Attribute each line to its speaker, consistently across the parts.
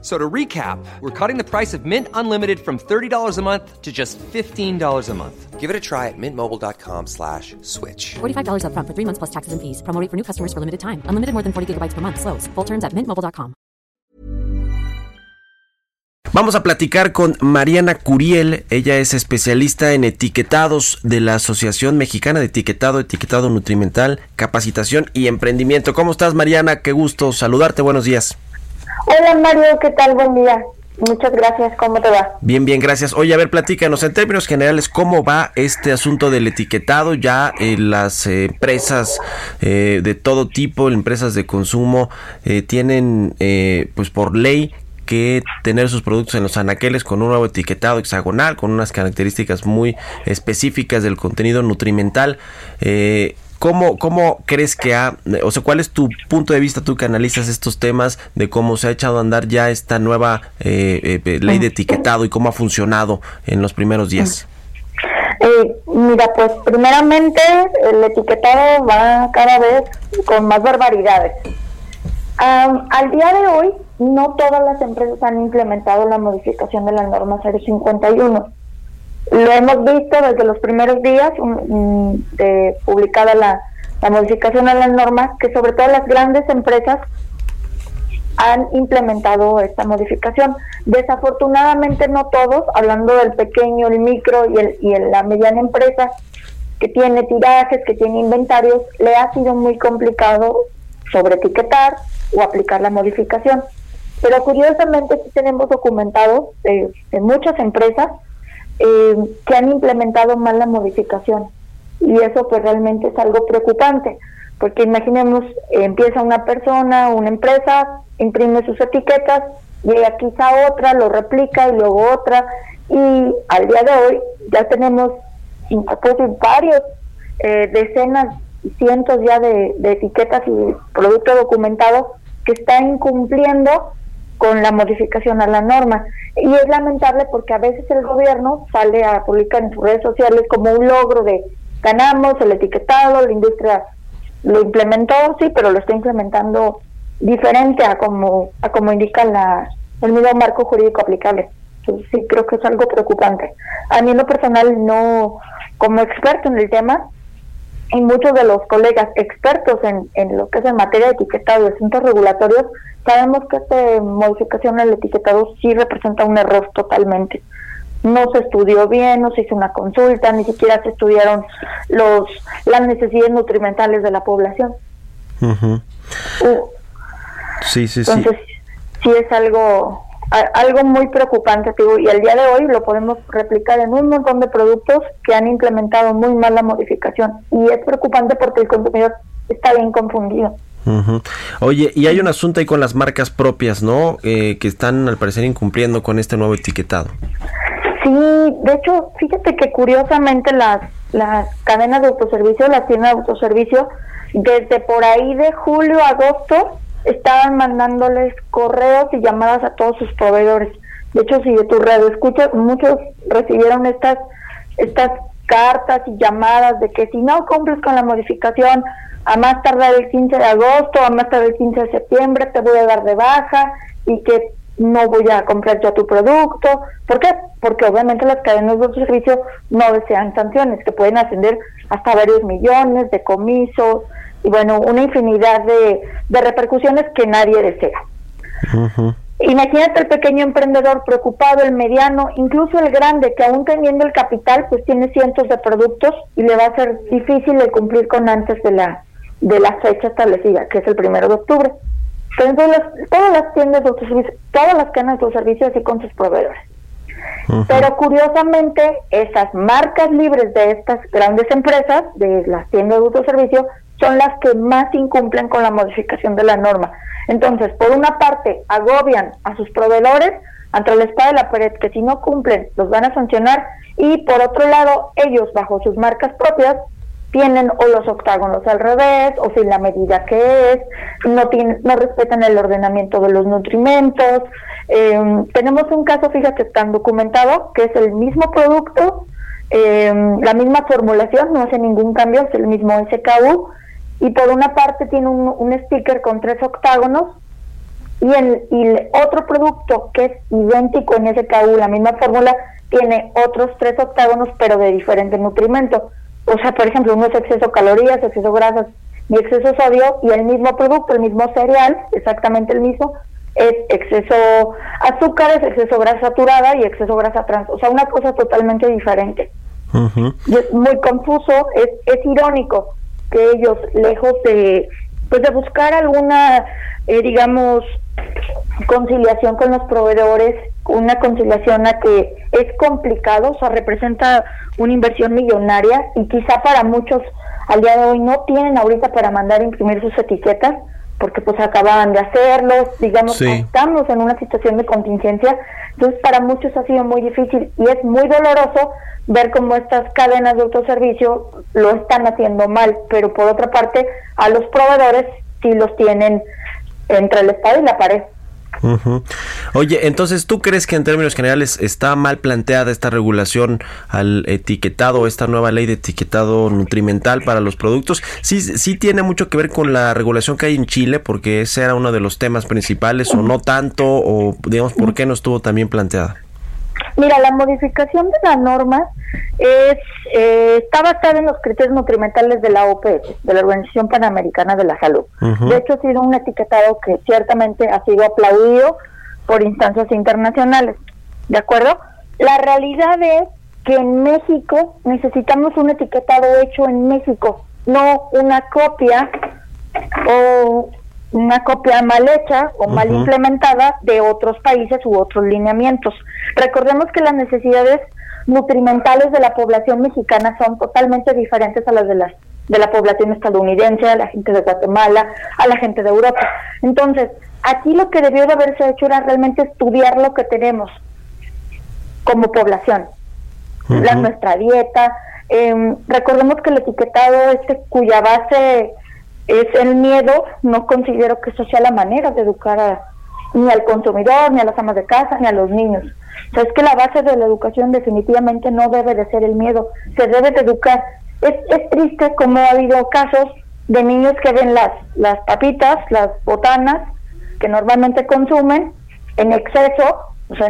Speaker 1: So to recap, we're cutting the price of Mint Unlimited from $30 a month to just $15 a month.
Speaker 2: Give it a try at mintmobile.com slash switch.
Speaker 3: $45 up front for three months plus taxes and fees. Promo rate for new customers for limited time. Unlimited more than 40 gigabytes per month. Slows. Full terms at mintmobile.com.
Speaker 4: Vamos a platicar con Mariana Curiel. Ella es especialista en etiquetados de la Asociación Mexicana de Etiquetado, Etiquetado Nutrimental, Capacitación y Emprendimiento. ¿Cómo estás, Mariana? Qué gusto saludarte. Buenos días.
Speaker 5: Hola Mario, ¿qué tal? Buen día. Muchas gracias, ¿cómo te va?
Speaker 4: Bien, bien, gracias. Oye, a ver, platícanos en términos generales, ¿cómo va este asunto del etiquetado? Ya eh, las empresas eh, de todo tipo, empresas de consumo, eh, tienen eh, pues por ley que tener sus productos en los anaqueles con un nuevo etiquetado hexagonal, con unas características muy específicas del contenido nutrimental. Eh, ¿Cómo, ¿Cómo crees que ha, o sea, cuál es tu punto de vista, tú que analizas estos temas, de cómo se ha echado a andar ya esta nueva eh, eh, ley de etiquetado y cómo ha funcionado en los primeros días?
Speaker 5: Eh, mira, pues primeramente el etiquetado va cada vez con más barbaridades. Am, al día de hoy, no todas las empresas han implementado la modificación de la norma 051. Lo hemos visto desde los primeros días de publicada la, la modificación a la norma, que sobre todo las grandes empresas han implementado esta modificación. Desafortunadamente no todos, hablando del pequeño, el micro y, el, y la mediana empresa que tiene tirajes, que tiene inventarios, le ha sido muy complicado sobre etiquetar o aplicar la modificación. Pero curiosamente sí tenemos documentados eh, de muchas empresas eh, que han implementado mal la modificación. Y eso pues realmente es algo preocupante, porque imaginemos, empieza una persona, una empresa, imprime sus etiquetas, llega quizá otra, lo replica y luego otra, y al día de hoy ya tenemos incluso varios, eh, decenas cientos ya de, de etiquetas y productos documentados que están incumpliendo con la modificación a la norma. Y es lamentable porque a veces el gobierno sale a publicar en sus redes sociales como un logro de ganamos el etiquetado, la industria lo implementó, sí, pero lo está implementando diferente a como, a como indica la, el mismo marco jurídico aplicable. Entonces, sí, creo que es algo preocupante. A mí en lo personal no, como experto en el tema, y muchos de los colegas expertos en, en lo que es en materia de etiquetado y asuntos regulatorios, sabemos que esta modificación al etiquetado sí representa un error totalmente. No se estudió bien, no se hizo una consulta, ni siquiera se estudiaron los las necesidades nutrimentales de la población. Uh,
Speaker 4: Sí, sí, sí.
Speaker 5: entonces, sí es algo algo muy preocupante, te digo, y al día de hoy lo podemos replicar en un montón de productos que han implementado muy mal la modificación. Y es preocupante porque el consumidor está bien confundido.
Speaker 4: Ujú. Oye, y hay un asunto ahí con las marcas propias, ¿no? Eh, que están al parecer incumpliendo con este nuevo etiquetado.
Speaker 5: Sí, de hecho, fíjate que curiosamente las, las cadenas de autoservicio, las tiendas de autoservicio, desde por ahí de julio a agosto, estaban mandándoles correos y llamadas a todos sus proveedores. De hecho, si de tu radio escuchas, muchos recibieron estas, estas cartas y llamadas de que si no cumples con la modificación, a más tardar el 15 de agosto, a más tardar el 15 de septiembre, te voy a dar de baja y que no voy a comprar ya tu producto. ¿Por qué? Porque obviamente las cadenas de servicio no desean sanciones que pueden ascender hasta varios millones, decomisos y bueno, una infinidad de, de repercusiones que nadie desea. Imagínate el pequeño emprendedor preocupado, el mediano, incluso el grande, que aún teniendo el capital, pues tiene cientos de productos y le va a ser difícil de cumplir con antes de la de la fecha establecida, que es el primero de octubre. Entonces, las- todas las tiendas de autoservicio, todas las cadenas de autoservicio así con sus proveedores. Pero curiosamente, esas marcas libres de estas grandes empresas, de las tiendas de autoservicio, son las que más incumplen con la modificación de la norma. Entonces, por una parte, agobian a sus proveedores ante la espada de la pared, que si no cumplen, los van a sancionar, y por otro lado, ellos, bajo sus marcas propias, tienen o los octágonos al revés o sin la medida que es, no, tienen, no respetan el ordenamiento de los nutrimentos. Eh, tenemos un caso, fíjate, tan documentado, que es el mismo producto, eh, la misma formulación, no hace ningún cambio, es el mismo SKU, y por una parte tiene un, sticker con tres octágonos, y el, y otro producto que es idéntico en SKU, la misma fórmula, tiene otros tres octágonos, pero de diferente nutrimento. O sea, por ejemplo, uno es exceso calorías, exceso grasas y exceso sodio, y el mismo producto, el mismo cereal, exactamente el mismo, es exceso azúcares, exceso grasa saturada y exceso grasa trans. O sea, una cosa totalmente diferente. Y es muy confuso, es, es irónico que ellos, lejos de, pues de buscar alguna, eh, digamos, conciliación con los proveedores, una conciliación a que es complicado, o sea, representa una inversión millonaria y quizá para muchos al día de hoy no tienen ahorita para mandar a imprimir sus etiquetas porque pues acababan de hacerlo, digamos, estamos en una situación de contingencia, entonces para muchos ha sido muy difícil y es muy doloroso ver cómo estas cadenas de autoservicio lo están haciendo mal, pero por otra parte a los proveedores sí los tienen entre el Estado y la pared.
Speaker 4: Oye, entonces, ¿tú crees que en términos generales está mal planteada esta regulación al etiquetado, esta nueva ley de etiquetado nutrimental para los productos? Sí, sí tiene mucho que ver con la regulación que hay en Chile, porque ese era uno de los temas principales, o no tanto, o digamos, ¿por qué no estuvo tan bien planteada?
Speaker 5: Mira, la modificación de la norma es, eh, está basada en los criterios nutrimentales de la OPS, de la Organización Panamericana de la Salud. De hecho, ha sido un etiquetado que ciertamente ha sido aplaudido por instancias internacionales. ¿De acuerdo? La realidad es que en México necesitamos un etiquetado hecho en México, no una copia o una copia mal hecha o mal implementada de otros países u otros lineamientos. Recordemos que las necesidades nutrimentales de la población mexicana son totalmente diferentes a las de las de la población estadounidense, a la gente de Guatemala, a la gente de Europa. Entonces, aquí lo que debió de haberse hecho era realmente estudiar lo que tenemos como población, la nuestra dieta. Eh, recordemos que el etiquetado este cuya base es el miedo, no considero que eso sea la manera de educar ni al consumidor, ni a las amas de casa, ni a los niños. O sea, es que la base de la educación definitivamente no debe de ser el miedo, se debe de educar. Es, es triste como ha habido casos de niños que ven las, las papitas, las botanas, que normalmente consumen en exceso, o sea,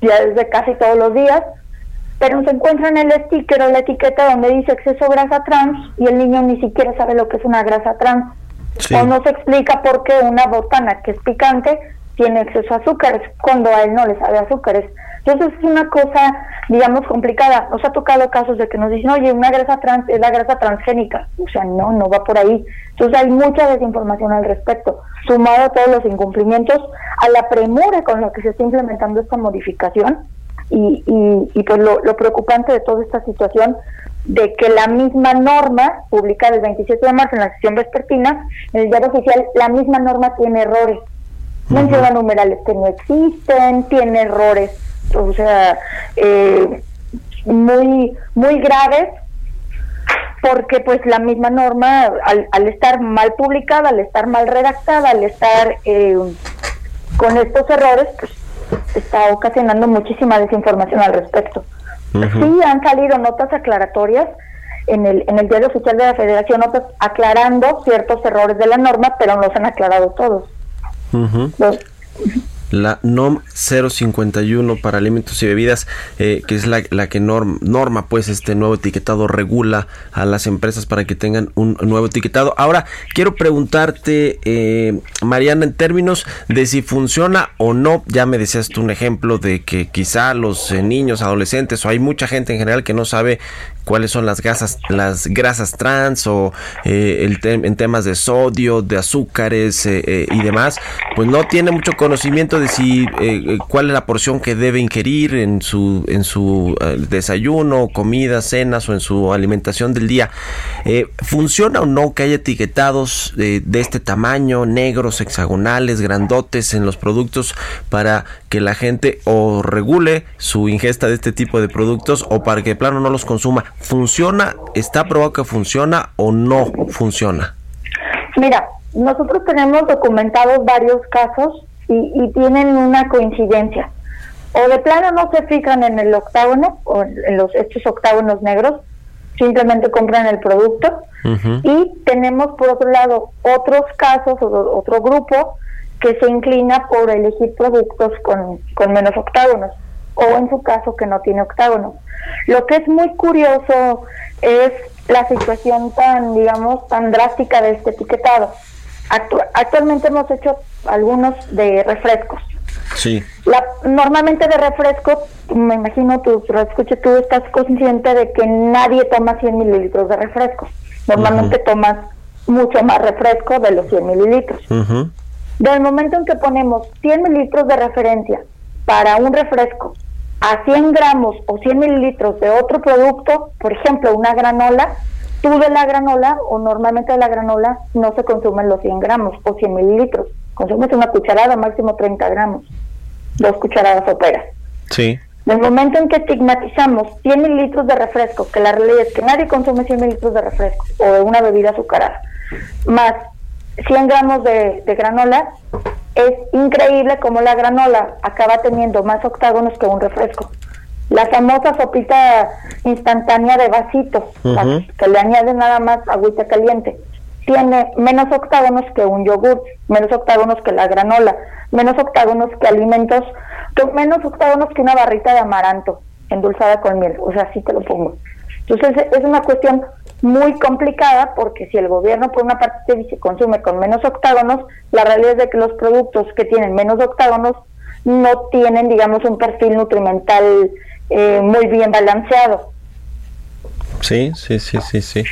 Speaker 5: ya desde casi todos los días, pero se encuentra en el sticker o la etiqueta donde dice exceso grasa trans y el niño ni siquiera sabe lo que es una grasa trans. O no se explica por qué una botana que es picante tiene exceso azúcares cuando a él no le sabe azúcares. Entonces es una cosa, digamos, complicada. Nos ha tocado casos de que nos dicen, oye, una grasa trans es la grasa transgénica. O sea, no, no va por ahí. Entonces hay mucha desinformación al respecto, sumado a todos los incumplimientos, a la premura con la que se está implementando esta modificación y, y, pues lo, preocupante de toda esta situación de que la misma norma publicada el 27 de marzo en la sesión vespertina, en el diario oficial, la misma norma tiene errores. Menciona numerales que no existen, tiene errores, o sea, eh, muy, muy graves, porque pues la misma norma, al, al, estar mal publicada, al estar mal redactada, al estar eh, con estos errores, pues está ocasionando muchísima desinformación al respecto. Sí han salido notas aclaratorias en el, en el diario oficial de la Federación, notas aclarando ciertos errores de la norma, pero no se han aclarado todos
Speaker 4: la NOM 051 para alimentos y bebidas, eh, que es la, que norma, pues este nuevo etiquetado, regula a las empresas para que tengan un nuevo etiquetado. Ahora, quiero preguntarte, eh, Mariana, en términos de si funciona o no, ya me decías tú un ejemplo de que quizá los eh, niños, adolescentes o hay mucha gente en general que no sabe cuáles son las grasas, las grasas trans o eh, en temas de sodio, de azúcares eh, eh, y demás, pues no tiene mucho conocimiento de si cuál es la porción que debe ingerir en su en su desayuno, comida, cenas o en su alimentación del día. ¿Funciona o no que haya etiquetados de este tamaño, negros, hexagonales, grandotes en los productos para que la gente o regule su ingesta de este tipo de productos o para que de plano no los consuma? ¿Funciona? ¿Está probado que funciona o no funciona?
Speaker 5: Mira, nosotros tenemos documentados varios casos y, y tienen una coincidencia. O de plano no se fijan en el octágono o en los estos octágonos negros, simplemente compran el producto. Y tenemos por otro lado otros casos, o otro grupo que se inclina por elegir productos con, con menos octágonos o en su caso que no tiene octágonos. Lo que es muy curioso es la situación tan, digamos, tan drástica de este etiquetado. actualmente hemos hecho algunos de refrescos.
Speaker 4: Sí.
Speaker 5: La, normalmente de refresco, me imagino tú, escuche, tú estás consciente de que nadie toma 100 mililitros de refresco. Normalmente tomas mucho más refresco de los 100 mililitros. Del momento en que ponemos 100 mililitros de referencia para un refresco a 100 gramos o 100 mililitros de otro producto, por ejemplo, una granola, tú de la granola o normalmente de la granola no se consumen los 100 gramos o 100 mililitros, consumes una cucharada, máximo 30 gramos, dos cucharadas soperas.
Speaker 4: Sí.
Speaker 5: Del momento en que estigmatizamos 100 mililitros de refresco, que la realidad es que nadie consume 100 mililitros de refresco o de una bebida azucarada, más 100 gramos de, granola, es increíble cómo la granola acaba teniendo más octágonos que un refresco. La famosa sopita instantánea de vasito, que le añade nada más agüita caliente, tiene menos octágonos que un yogur, menos octágonos que la granola, menos octágonos que alimentos, menos octágonos que una barrita de amaranto endulzada con miel. O sea, así te lo pongo. Entonces es una cuestión muy complicada porque si el gobierno por una parte dice consume con menos octágonos, la realidad es de que los productos que tienen menos octágonos no tienen, digamos, un perfil nutrimental eh, muy bien balanceado.
Speaker 4: Sí, sí, sí, sí, sí.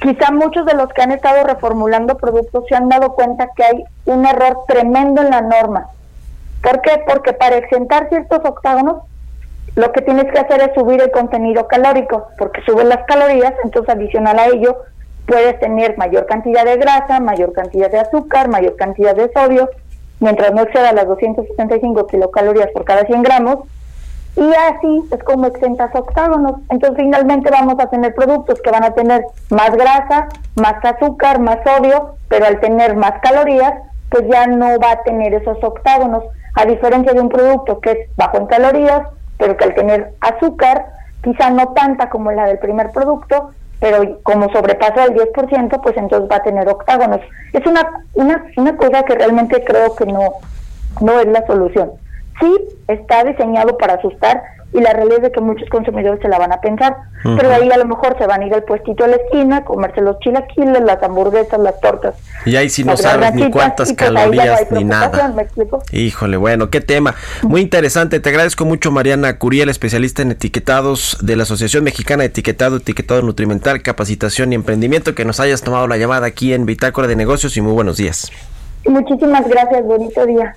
Speaker 5: Quizá muchos de los que han estado reformulando productos se han dado cuenta que hay un error tremendo en la norma. ¿Por qué? Porque para exentar ciertos octágonos lo que tienes que hacer es subir el contenido calórico, porque subes las calorías, entonces adicional a ello puedes tener mayor cantidad de grasa, mayor cantidad de azúcar, mayor cantidad de sodio, mientras no exceda las 275 kilocalorías por cada 100 gramos, y así es como exentas octágonos. Entonces finalmente vamos a tener productos que van a tener más grasa, más azúcar, más sodio, pero al tener más calorías, pues ya no va a tener esos octágonos, a diferencia de un producto que es bajo en calorías, pero que al tener azúcar, quizá no tanta como la del primer producto, pero como sobrepasa el 10%, pues entonces va a tener octágonos. Es una, una, una cosa que realmente creo que no, no es la solución. Sí, está diseñado para asustar, y la realidad es de que muchos consumidores se la van a pensar, pero ahí a lo mejor se van a ir al puestito a la esquina, comerse los chilaquiles, las hamburguesas, las tortas.
Speaker 4: Y ahí sí no sabes ni cuántas pues calorías ni nada. Híjole, bueno, qué tema. Muy interesante, te agradezco mucho Mariana Curiel, especialista en etiquetados de la Asociación Mexicana de Etiquetado, Etiquetado Nutrimental, Capacitación y Emprendimiento, que nos hayas tomado la llamada aquí en Bitácora de Negocios y muy buenos días.
Speaker 5: Muchísimas gracias, bonito día.